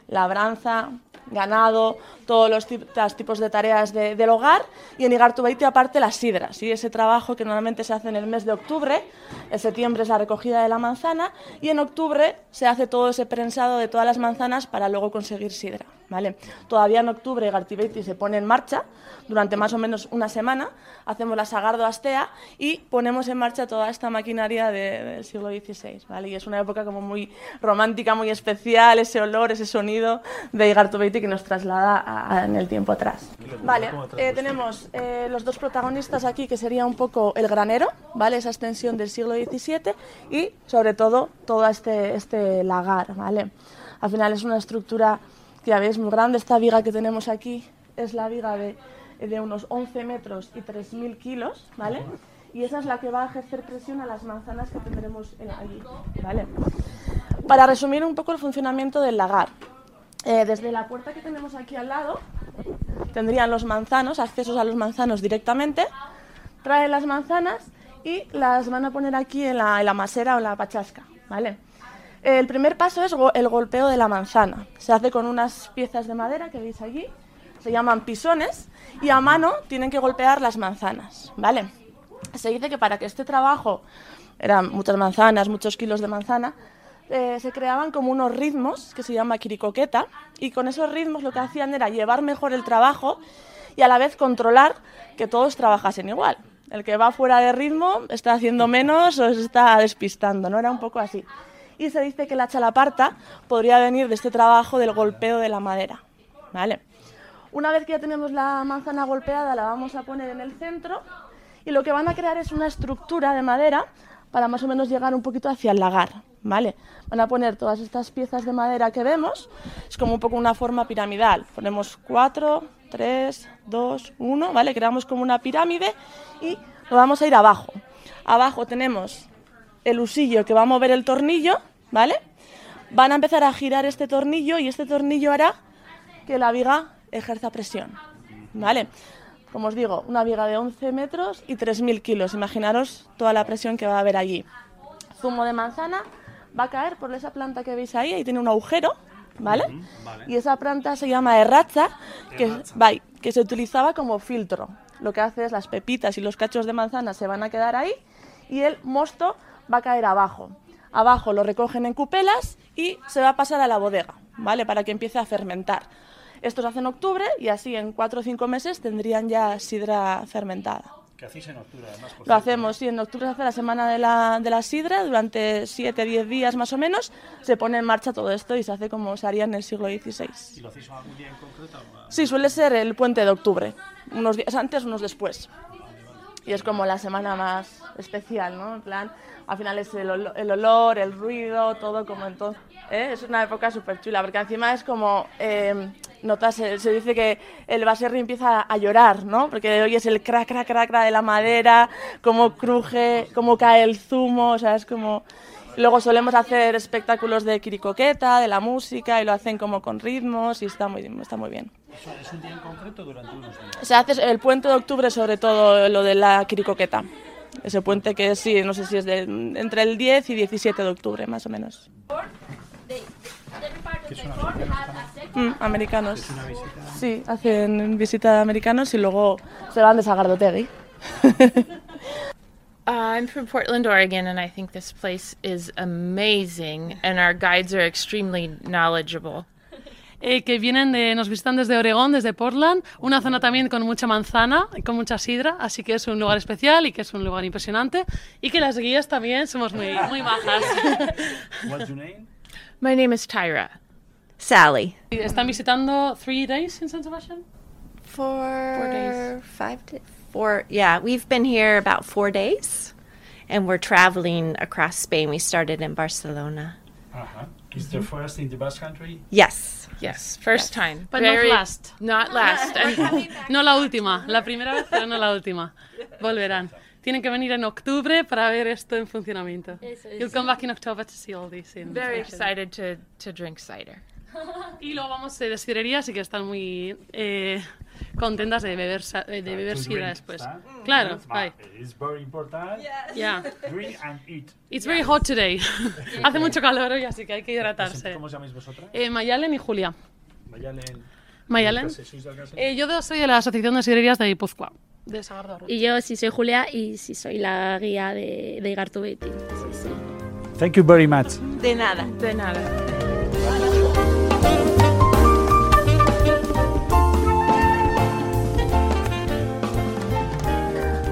Labranza, ganado, todos los tipos de tareas de, del hogar y en Igartubeiti aparte las sidras, ¿sí? ese trabajo que normalmente se hace en el mes de octubre, en septiembre es la recogida de la manzana y en octubre se hace todo ese prensado de todas las manzanas para luego conseguir sidra. ¿Vale? Todavía en octubre Igartubeiti se pone en marcha, durante más o menos una semana, hacemos la Sagardo Astea y ponemos en marcha toda esta maquinaria de, del siglo XVI. ¿vale? Y es una época como muy romántica, muy especial, ese olor, ese sonido de Igartubeiti que nos traslada a, a, en el tiempo atrás. Vale, eh, tenemos eh, los dos protagonistas aquí, que sería un poco el granero, ¿vale? esa extensión del siglo XVII, y sobre todo todo este, este lagar. ¿vale? Al final es una estructura ya veis muy grande, esta viga que tenemos aquí es la viga de, de unos 11 metros y 3.000 kilos, ¿vale? Y esa es la que va a ejercer presión a las manzanas que tendremos allí, ¿vale? Para resumir un poco el funcionamiento del lagar, eh, desde la puerta que tenemos aquí al lado, tendrían los manzanos, accesos a los manzanos directamente, traen las manzanas y las van a poner aquí en la, en la masera o en la pachasca, ¿vale? El primer paso es el golpeo de la manzana. Se hace con unas piezas de madera que veis allí, se llaman pisones y a mano tienen que golpear las manzanas, ¿vale? Se dice que para que este trabajo, eran muchas manzanas, muchos kilos de manzana, eh, se creaban como unos ritmos que se llama quiricoqueta y con esos ritmos lo que hacían era llevar mejor el trabajo y a la vez controlar que todos trabajasen igual. El que va fuera de ritmo está haciendo menos o se está despistando, ¿no? Era un poco así. Y se dice que la chalaparta podría venir de este trabajo del golpeo de la madera, ¿vale? Una vez que ya tenemos la manzana golpeada, la vamos a poner en el centro y lo que van a crear es una estructura de madera para más o menos llegar un poquito hacia el lagar, ¿vale? Van a poner todas estas piezas de madera que vemos, es como un poco una forma piramidal. Ponemos cuatro, tres, dos, uno, ¿vale? Creamos como una pirámide y lo vamos a ir abajo. Abajo tenemos el usillo que va a mover el tornillo, ¿vale? Van a empezar a girar este tornillo y este tornillo hará que la viga ejerza presión, ¿vale? Como os digo, una viga de 11 metros y 3.000 kilos. Imaginaros toda la presión que va a haber allí. Zumo de manzana va a caer por esa planta que veis ahí, y tiene un agujero, ¿vale? Y esa planta se llama erracha, que, que se utilizaba como filtro. Lo que hace es las pepitas y los cachos de manzana se van a quedar ahí y el mosto va a caer abajo. Abajo lo recogen en cupelas y se va a pasar a la bodega, ¿vale? Para que empiece a fermentar. Esto se hace en octubre y así en cuatro o cinco meses tendrían ya sidra fermentada. ¿Qué hacéis en octubre además? Lo hacemos, sí, en octubre se hace la semana de la, de la sidra, durante 7, 10 días más o menos, se pone en marcha todo esto y se hace como se haría en el siglo XVI. ¿Y lo hacéis algún día en concreto? Sí, suele ser el puente de octubre, unos días antes, unos después. Y es como la semana más especial, ¿no? En plan, al final es el, olo- el olor, el ruido, todo como entonces. ¿eh? Es una época súper chula, porque encima es como, eh, notas, se, dice que el baserri empieza a llorar, ¿no? Porque oyes el crack, crack, crack crack de la madera, cómo cruje, cómo cae el zumo, o sea, es como... Luego solemos hacer espectáculos de quiricoqueta, de la música, y lo hacen como con ritmos, y está muy, está muy bien. ¿Eso es un día en concreto durante unos días? Se hace el puente de octubre, sobre todo lo de la quiricoqueta. Ese puente que sí, no sé si es de, entre el 10 y 17 de octubre, más o menos. Mm, americanos. Es una visita. Sí, hacen visita de americanos y luego se van de Sagardotegui. <laughs> Uh, I'm from Portland, Oregon, and I think this place is amazing, and our guides are extremely knowledgeable. eh, que vienen de, nos visitan desde Oregón, desde Portland, una zona también con mucha manzana y con mucha sidra, así que es un lugar especial y que es un lugar impresionante y que las guías también somos muy, muy bajas. <laughs> What's your name? My name is Tyra. Sally. ¿Están visitando three days in San Sebastian? For Four days. five days. Four. Yeah, we've been here about four days, and we're traveling across Spain. We started in Barcelona. Uh-huh. Is the first in the Basque Country? Yes. Yes, first time. But Very- not last. Not last. <laughs> <laughs> no la última, la primera vez, pero no la última. <laughs> Volverán. Tienen que venir en octubre para ver esto en funcionamiento. Eso es. You'll come back in October to see all these in Very excited to, to drink cider. Y luego vamos de destilería, así que están muy eh, contentas de beber, eh, de beber To sidra después. ¿está? Claro, bye. It's very important. Yeah. Drink and eat. It's very hot today. <laughs> Hace mucho calor hoy, así que hay que hidratarse. ¿Cómo os llamáis vosotras? Eh, Mayalen y Julia. Mayalen. Mayalen. Eh, yo soy de la Asociación de Sidrerías de Guipúzcoa, de Sagardo. Y yo sí soy Julia y sí soy la guía de, de Igartubeti. Sí, sí. Thank you very much. De nada. De nada.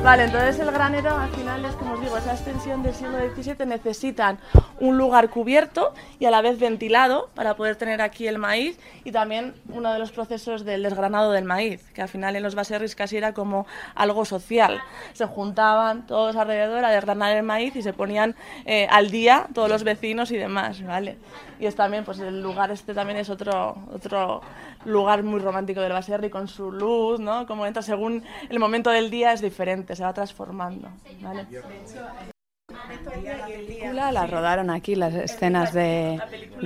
Vale, entonces el granero al final es, como os digo, esa extensión del siglo XVII necesitan un lugar cubierto y a la vez ventilado para poder tener aquí el maíz y también uno de los procesos del desgranado del maíz, que al final en los baserris casi era como algo social. Se juntaban todos alrededor a desgranar el maíz y se ponían eh, al día todos los vecinos y demás, ¿vale? Y es también, pues el lugar este también es otro, otro lugar muy romántico del baserri con su luz, ¿no? Como entra según el momento del día es diferente, se va transformando, ¿vale? La rodaron aquí, las escenas de,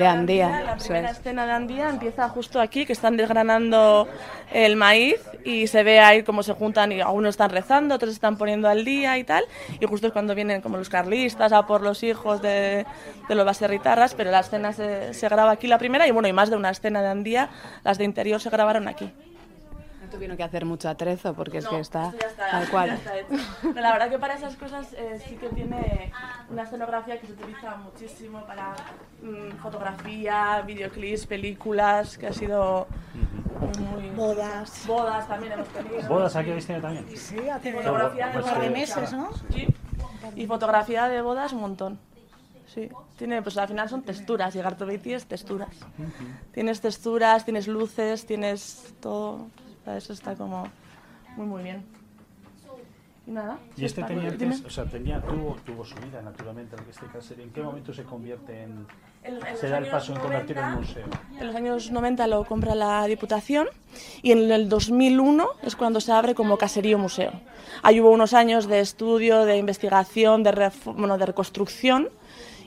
Andía. La primera es. escena de Andía empieza justo aquí, que están desgranando el maíz y se ve ahí cómo se juntan y algunos están rezando, otros están poniendo al día y tal. Y justo es cuando vienen como los carlistas a por los hijos de, de los baserritarras, pero la escena se, se graba aquí la primera y bueno, y más de una escena de Andía, las de interior se grabaron aquí. Tuvieron que hacer mucho atrezo porque es que está, está- tal cual. está hecho. No, la verdad que para esas cosas eh, sí que tiene una escenografía que se utiliza muchísimo para mm, fotografía, videoclips, películas, que ha sido muy... Bodas. Bodas también hemos tenido. ¿Bodas aquí habéis tenido también? Sí, hace Pues fotografía de pues bodas. que- meses, ¿no? Sí. Y fotografía de bodas un montón. Sí. Tiene, pues al final son texturas, y Gartobeiti es texturas. Tienes texturas, tienes luces, tienes todo. Eso está como muy muy bien. Y nada. Y este tenía antes, o sea, tenía, tuvo, tuvo su vida naturalmente, el que este caserío. ¿En qué momento se convierte en, En- en se los da el años paso en convertirlo en 90, museo? En los años 90 lo compra la Diputación y en el 2001 es cuando se abre como caserío museo. Ahí hubo unos años de estudio, de investigación, de, bueno, de reconstrucción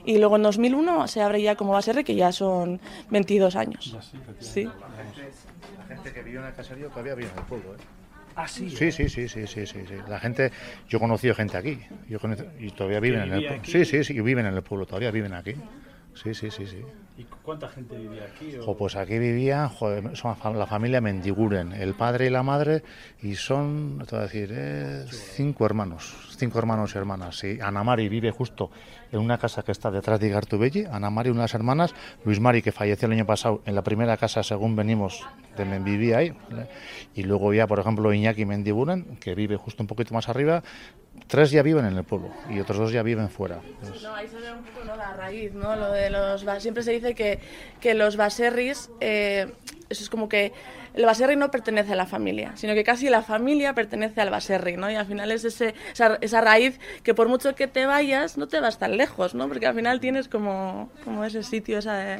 y luego en 2001 se abre ya como base que ya son 22 años. Sí. La gente que vivió en el caserío todavía vive en el pueblo, ¿eh? Ah, sí. Sí, sí, sí, sí, sí, sí, sí. La gente, yo he conocido gente aquí, yo conocí- y todavía viven en el vivía pueblo. Sí, sí, sí, y viven en el pueblo, todavía viven aquí. Sí, sí, sí, sí. ¿Y cuánta gente vivía aquí? o- Jo, pues aquí vivía joder, son la familia Mendiguren, el padre y la madre, y son, te voy a decir, eh, cinco hermanos, cinco hermanos y hermanas. Sí. Ana Mari vive justo en una casa que está detrás de Igartubelli, Ana Mari, una de las hermanas, Luis Mari, que falleció el año pasado en la primera casa, según venimos, de Men- vivía ahí, y luego ya, por ejemplo, Iñaki Mendiguren, que vive justo un poquito más arriba, tres ya viven en el pueblo, y otros dos ya viven fuera. No, ahí se ve un poco ¿no? la raíz, ¿no? Lo de los siempre se dice que, que los baserris, eh, eso es como que el baserri no pertenece a la familia, sino que casi la familia pertenece al baserri, ¿no? Y al final es ese, esa, esa raíz que por mucho que te vayas, no te vas tan lejos, ¿no? Porque al final tienes como, como ese sitio, esa,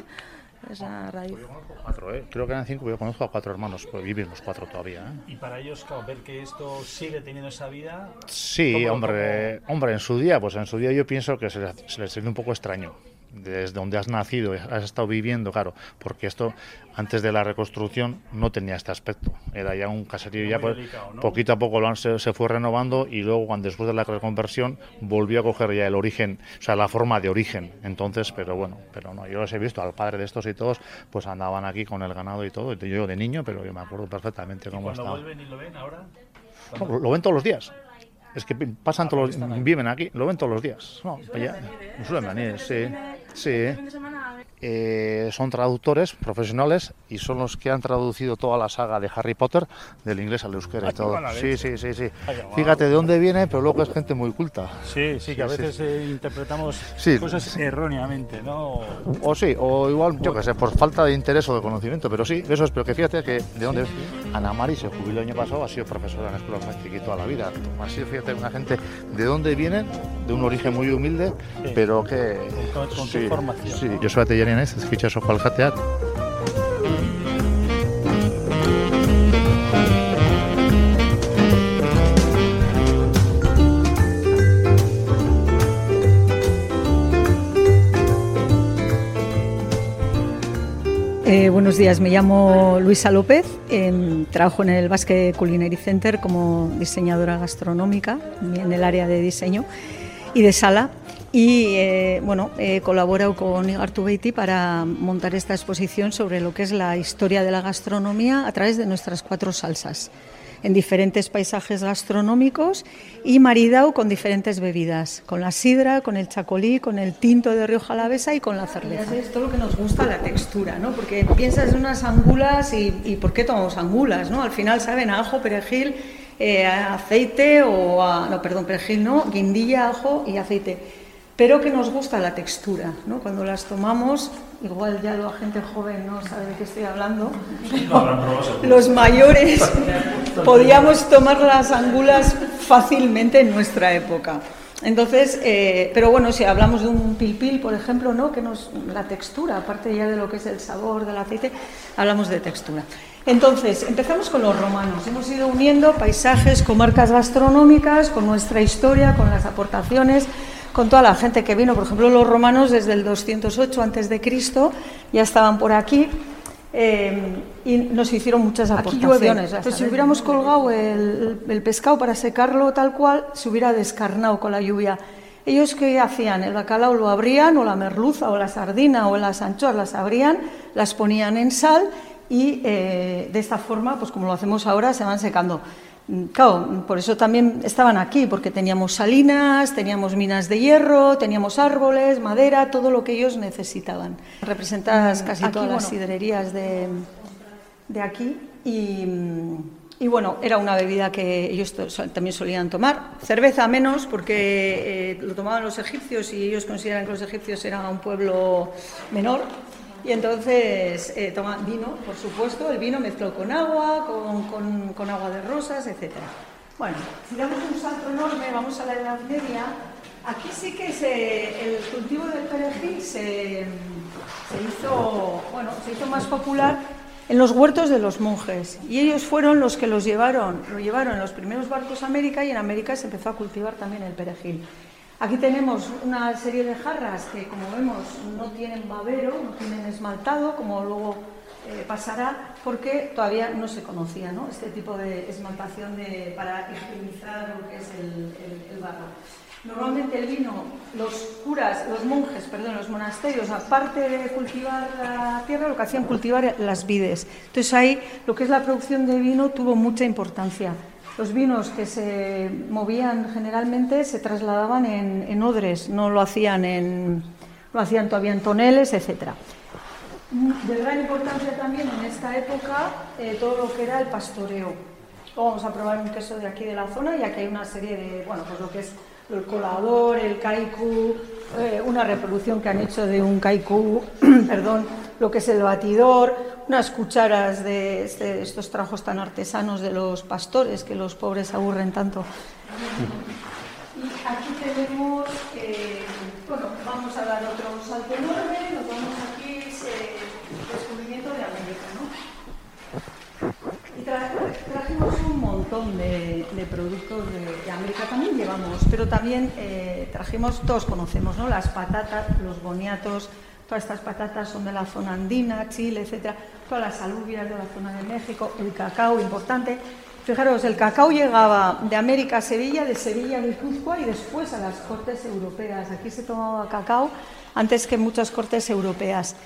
esa raíz. cuatro, ¿eh? Creo que eran cinco, yo conozco a cuatro hermanos, pues viven los cuatro todavía. ¿eh? Y para ellos, claro, ver que esto sigue teniendo esa vida. Sí, ¿cómo- hombre, hombre, en su día, pues en su día yo pienso que se les, se les un poco extraño. Desde donde has nacido, has estado viviendo, claro, porque esto antes de la reconstrucción no tenía este aspecto. Era ya un caserío, ya pues, delicado, ¿no? poquito a poco lo han- se, se fue renovando y luego cuando después de la reconversión volvió a coger ya el origen, o sea, la forma de origen. Entonces, pero bueno, pero no, yo los he visto, al padre de estos y todos, pues andaban aquí con el ganado y todo, yo de niño, pero yo me acuerdo perfectamente ¿Y cómo estaba. vuelven y lo ven ahora? No, lo, lo ven todos los días. Es que pasan todos los, viven aquí, lo ven todos los días. No, suelen ya- venir, ¿eh? suelen venir, sí, sí. Eh, son traductores profesionales y son los que han traducido toda la saga de Harry Potter del inglés al euskera Ah, y qué todo. Sí, sí, sí, sí. Guau. Fíjate de dónde viene, pero luego es gente muy culta. Sí, sí, que a veces eh, interpretamos Sí. cosas erróneamente, ¿no? O sí, o igual, yo qué sé, por falta de interés o de conocimiento, pero sí, eso es, pero que fíjate que de dónde Ana Mari se jubiló el año pasado, ha sido profesora en escuelas Magic toda la vida. Ha sido, fíjate, una gente de dónde vienen, de un origen muy humilde, Sí. pero que... Con- con qué formación, Sí, ¿no? yo soy Jateat. Eh, buenos días, me llamo Luisa López, em, trabajo en el Basque Culinary Center como diseñadora gastronómica en el área de diseño y de sala y eh, bueno, he colaborado con Igartubeiti para montar esta exposición sobre lo que es la historia de la gastronomía a través de nuestras cuatro salsas en diferentes paisajes gastronómicos y maridao con diferentes bebidas, con la sidra, con el chacolí, con el tinto de Rioja Alavesa y con la cerveza. Es todo lo que nos gusta la textura, ¿no? Porque piensas en unas angulas y, y ¿por qué tomamos angulas, no? Al final saben a ajo, perejil, eh, aceite o a, no, perdón, perejil no, guindilla, ajo y aceite. Pero que nos gusta la textura, ¿no? Cuando las tomamos, igual ya la gente joven no sabe de qué estoy hablando, los mayores <laughs> podíamos tomar las angulas fácilmente en nuestra época. Entonces, eh, pero bueno, si hablamos de un pilpil, por ejemplo, ¿no? que nos, la textura, aparte ya de lo que es el sabor del aceite, hablamos de textura. Entonces, empezamos con los romanos. Hemos ido uniendo paisajes, comarcas gastronómicas, con nuestra historia, con las aportaciones, con toda la gente que vino. Por ejemplo, los romanos desde el 208 antes de Cristo ya estaban por aquí. eh, y nos hicieron muchas aportaciones. Pues si hubiéramos colgado el, el pescado para secarlo tal cual, se hubiera descarnado con la lluvia. Ellos qué hacían? El bacalao lo abrían, o la merluza, o la sardina, o las anchoas las abrían, las ponían en sal y eh, de esta forma, pues como lo hacemos ahora, se van secando. Mm, Claro, por eso también estaban aquí, porque teníamos salinas, teníamos minas de hierro, teníamos árboles, madera, todo lo que ellos necesitaban. Representadas casi Aquí, todas las sidrerías de, de aquí y, mm, y bueno, era una bebida que ellos también solían tomar. Cerveza menos, porque eh, lo tomaban los egipcios y ellos consideran que los egipcios eran un pueblo menor. Y entonces eh, tomaban vino, por supuesto, el vino mezclado con agua, con, agua de rosas, etc. Bueno, si damos un salto enorme, vamos a la Edad Media. Aquí sí que el cultivo del perejil se, se hizo, bueno, se hizo más popular en los huertos de los monjes y ellos fueron los que los llevaron, lo llevaron en los primeros barcos a América y en América se empezó a cultivar también el perejil. Aquí tenemos una serie de jarras que, como vemos, no tienen babero, no tienen esmaltado, como luego eh, pasará, porque todavía no se conocía ¿no? este tipo de esmaltación de, para higienizar lo que es el, el- barro. Normalmente el vino, los curas, los monjes, perdón, los monasterios, aparte de cultivar la tierra, lo que hacían cultivar las vides. Entonces ahí lo que es la producción de vino tuvo mucha importancia. Los vinos que se movían generalmente se trasladaban en, en odres, no lo hacían, en, lo hacían todavía en toneles, etcétera. De gran importancia también en esta época eh, todo lo que era el pastoreo. Vamos a probar un queso de aquí de la zona y aquí hay una serie de, bueno, pues lo que es el colador, el kaiku, eh, una reproducción que han hecho de un kaiku, <clears throat> perdón, lo que es el batidor, unas cucharas de este- estos trabajos tan artesanos de los pastores que los pobres aburren tanto. Y aquí tenemos, eh, bueno, vamos a dar otro salto enorme, nos vamos aquí, es eh, descubrimiento de América, ¿no? Y tra- trajimos un montón de, de productos de, América, también llevamos, pero también eh, trajimos, todos conocemos, ¿no? Las patatas, los boniatos, todas estas patatas son de la zona andina, Chile, etcétera, todas las alubias de la zona de México, el cacao importante. Fijaros, el cacao llegaba de América a Sevilla, de Sevilla a Guipúzcoa y después a las cortes europeas. Aquí se tomaba cacao antes que muchas cortes europeas.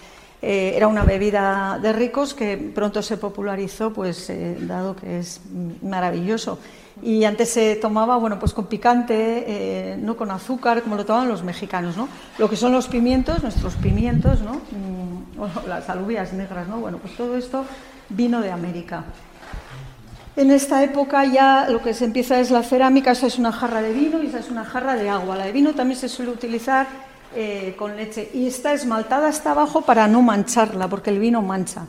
Eh, era una bebida de ricos que pronto se popularizó, pues eh, dado que es maravilloso. Y antes se tomaba, bueno, pues con picante, eh, no con azúcar, como lo tomaban los mexicanos, ¿no? Lo que son los pimientos, nuestros pimientos, ¿no? Mm, <laughs> las alubias negras, ¿no? Bueno, pues todo esto vino de América. En esta época ya lo que se empieza es la cerámica, esa es una jarra de vino y esa es una jarra de agua. La de vino también se suele utilizar eh, con leche y está esmaltada hasta abajo para no mancharla, porque el vino mancha.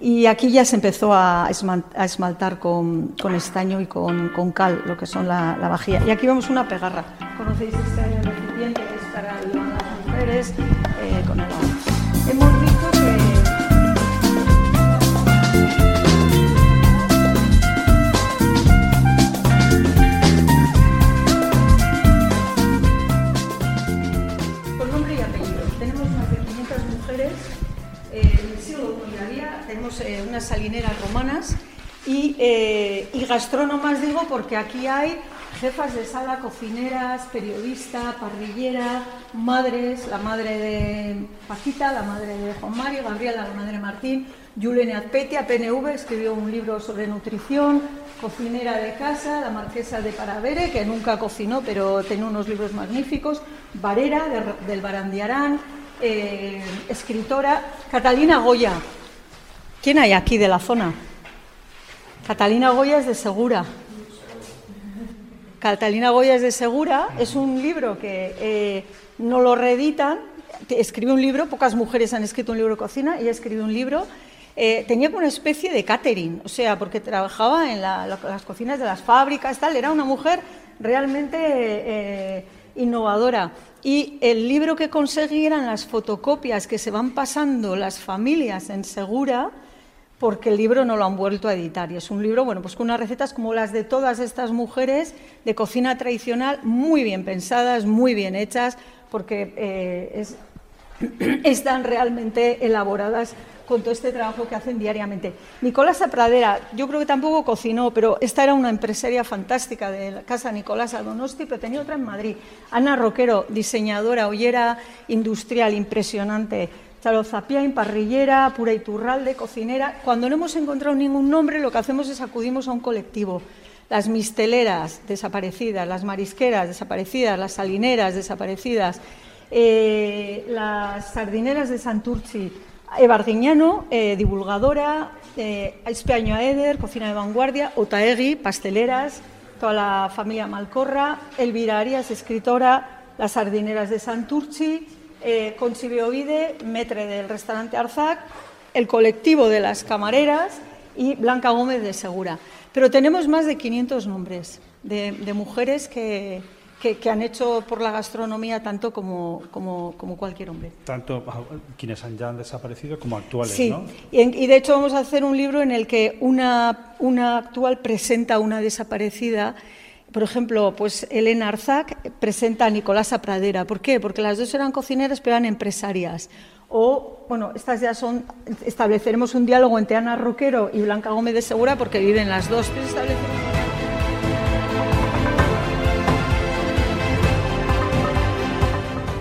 Y aquí ya se empezó a esmaltar con, con estaño y con, con cal, lo que son la, la vajilla. Y aquí vemos una pegarra. ¿Conocéis este recipiente que es para las mujeres eh, con el agua? Tenemos eh, unas salineras romanas y, eh, y gastrónomas, digo, porque aquí hay jefas de sala, cocineras, periodista, parrillera, madres, la madre de Paquita, la madre de Juan Mario, Gabriela, la madre de Martín, Yulene Azpetia, PNV, escribió un libro sobre nutrición, cocinera de casa, la marquesa de Paravere, que nunca cocinó, pero tenía unos libros magníficos, Varera, de- del Barandiarán, eh, escritora, Catalina Goya. ¿Quién hay aquí de la zona? Catalina Goya es de Segura. Catalina Goya es de Segura, es un libro que eh, no lo reeditan, escribe un libro, pocas mujeres han escrito un libro de cocina, ella escribió un libro, eh, tenía como una especie de catering, o sea, porque trabajaba en la- las cocinas de las fábricas, tal, era una mujer realmente eh, innovadora. Y el libro que conseguí eran las fotocopias que se van pasando las familias en Segura, porque el libro no lo han vuelto a editar. Y es un libro, bueno, pues con unas recetas como las de todas estas mujeres de cocina tradicional, muy bien pensadas, muy bien hechas, porque eh, es- <clears throat> están realmente elaboradas con todo este trabajo que hacen diariamente. Nicolás Pradera, yo creo que tampoco cocinó, pero esta era una empresaria fantástica de la casa Nicolás Donosti, pero tenía otra en Madrid. Ana Roquero, diseñadora, ollera industrial impresionante. Zapiain, parrillera, pura iturralde, cocinera. Cuando no hemos encontrado ningún nombre, lo que hacemos es acudimos a un colectivo. Las misteleras desaparecidas, las marisqueras desaparecidas, las salineras desaparecidas, eh, las sardineras de Santurci, Eva Arguiñano, eh, divulgadora, eh, Espeaño Eder, cocina de vanguardia, Otaegui, pasteleras, toda la familia Malcorra, Elvira Arias, escritora, las sardineras de Santurci, eh, Conchi Beovide, metre del restaurante Arzac, el colectivo de las camareras y Blanca Gómez de Segura. Pero tenemos más de 500 nombres de, de mujeres que, que, que, han hecho por la gastronomía tanto como, como, como cualquier hombre. Tanto ah, quienes han ya han desaparecido como actuales, sí. ¿no? Y, en, y de hecho vamos a hacer un libro en el que una, una actual presenta a una desaparecida por ejemplo, pues Elena Arzac presenta a Nicolasa Pradera. ¿Por qué? Porque las dos eran cocineras, pero eran empresarias. O, bueno, estas ya son, estableceremos un diálogo entre Ana Roquero y Blanca Gómez de Segura porque viven las dos.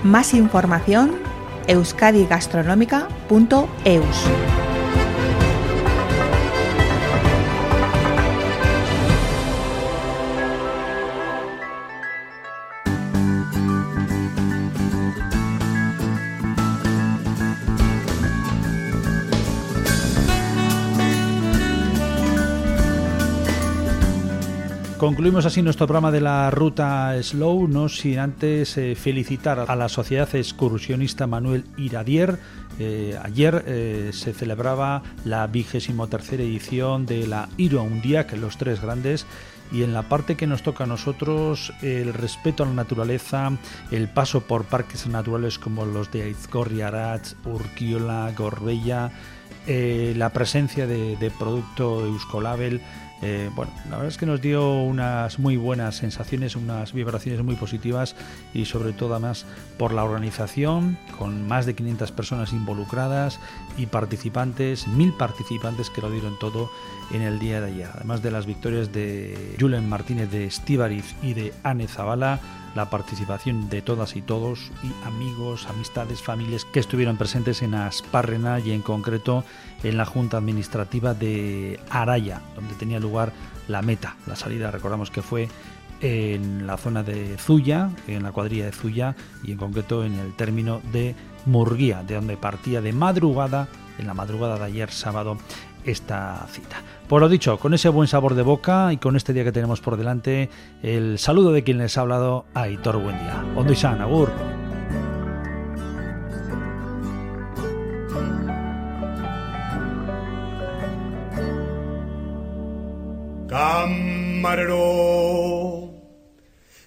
Más información euskadigastronómica.eus. Concluimos así nuestro programa de la ruta Slow, no sin antes eh, felicitar a la Sociedad Excursionista Manuel Iradier. Eh, ayer eh, se celebraba la vigésimo tercera edición de la Iro un día, que los tres grandes, y en la parte que nos toca a nosotros, el respeto a la naturaleza, el paso por parques naturales como los de Aizcorri, Aratz, Urquiola, Gorbella, la presencia de, de producto Euskolabel, eh, bueno, la verdad es que nos dio unas muy buenas sensaciones, unas vibraciones muy positivas y sobre todo además por la organización, con más de 500 personas involucradas y participantes, mil participantes que lo dieron todo en el día de ayer. Además de las victorias de Julen Martínez de Estivariz y de Anne Zavala, la participación de todas y todos y amigos, amistades, familias que estuvieron presentes en Aspárrena y en concreto en la Junta Administrativa de Araya, donde tenía lugar la meta, la salida, recordamos que fue en la zona de Zuya, en la cuadrilla de Zuya y en concreto en el término de Murguía, de donde partía de madrugada, en la madrugada de ayer sábado, esta cita. Por lo dicho, con ese buen sabor de boca y con este día que tenemos por delante, el saludo de quien les ha hablado, Aitor Buen Día. Ondo Isan, Agur. Camarero,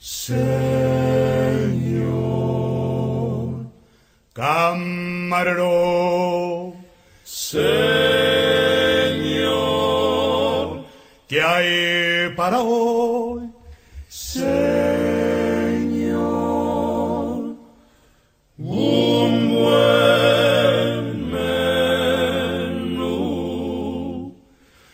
Señor, camarero, para hoy? Señor, un buen menú,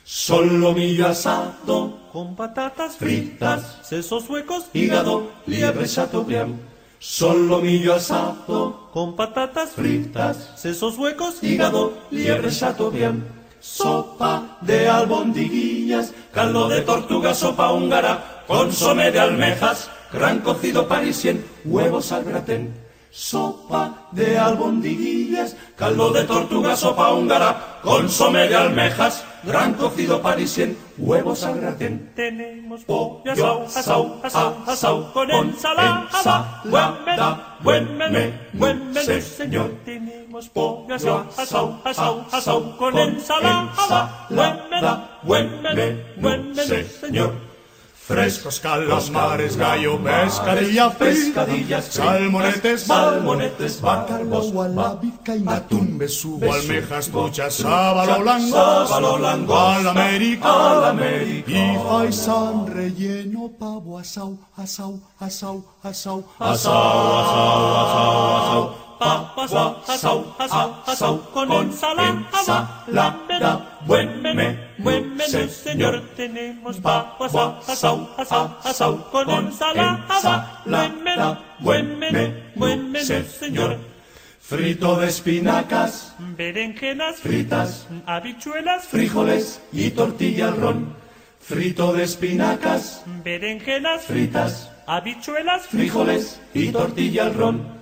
solomillo asado con patatas fritas, sesos huecos, hígado, liebre chateaubriand, solomillo asado con patatas fritas, sesos huecos, hígado, liebre chateaubriand, sopa de albondiguillas, caldo de tortuga, sopa húngara, consomé de almejas, gran cocido parisien, huevos al gratén, sopa de albondiguillas, caldo de tortuga, sopa húngara, consomé de almejas, gran cocido parisien, huevos al gratén. Tenemos pollo asau, asau, asau, asau, con ensalada, buen menú, buen menú, buen menú, señor. Tenemos pollo asau, asau, asau, asau, con ensalada, buen menú, buen menú, buen menú, señor. Frescos calamares, gallo, pescadilla, pescadillas, salmonetes, salmonetes, bacalbos, gualabicaina, atún, besugo, almejas, truchas, sábalo, langosta, langosta, al América, y faisán relleno, pavo, asau, asau, asau, asau, asau, asau, asau, asau, asau papas, asau, asau, asau, con ensalada, buen menú, buen menú, señor. Tenemos papas, asau, asau, asau, con ensalada, buen menú, buen menú, buen menú, señor. frito de espinacas, berenjenas fritas, habichuelas frijoles y tortilla al ron. Frito de espinacas, berenjenas fritas, habichuelas frijoles y tortilla al ron.